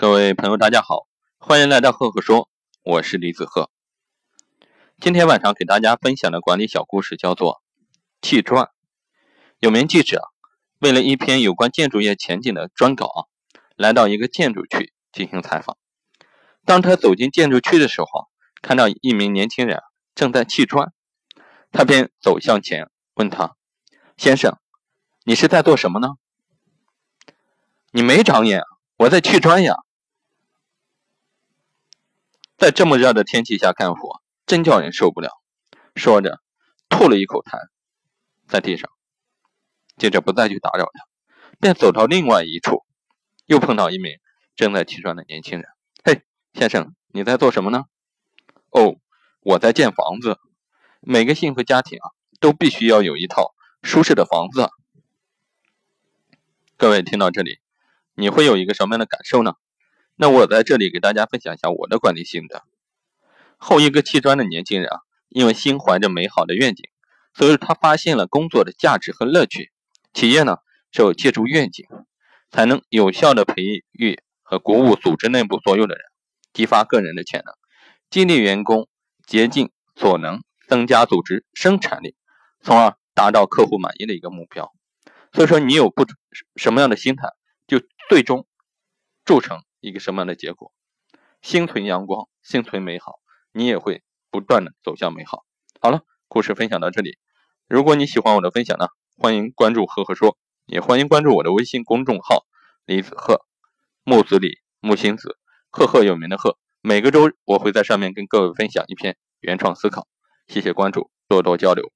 各位朋友，大家好，欢迎来到赫赫说，我是李子赫。今天晚上给大家分享的管理小故事叫做《砌砖》。有名记者为了一篇有关建筑业前景的专稿，来到一个建筑区进行采访。当他走进建筑区的时候，看到一名年轻人正在砌砖，他便走向前问他：“先生，你是在做什么呢？”“你没长眼，我在砌砖呀。”在这么热的天气下干活，真叫人受不了。说着，吐了一口痰在地上，接着不再去打扰他，便走到另外一处，又碰到一名正在砌砖的年轻人。“嘿，先生，你在做什么呢？”“哦，我在建房子。每个幸福家庭啊，都必须要有一套舒适的房子。”各位听到这里，你会有一个什么样的感受呢？那我在这里给大家分享一下我的管理心得。后一个砌砖的年轻人啊，因为心怀着美好的愿景，所以他发现了工作的价值和乐趣。企业呢，只有借助愿景，才能有效的培育和鼓舞组织内部所有的人，激发个人的潜能，激励员工竭尽所能，增加组织生产力，从而达到客户满意的一个目标。所以说，你有不什么样的心态，就最终铸成。一个什么样的结果？心存阳光，心存美好，你也会不断的走向美好。好了，故事分享到这里。如果你喜欢我的分享呢，欢迎关注赫赫说，也欢迎关注我的微信公众号李子赫，木子李，木星子，赫赫有名的赫。每个周我会在上面跟各位分享一篇原创思考。谢谢关注，多多交流。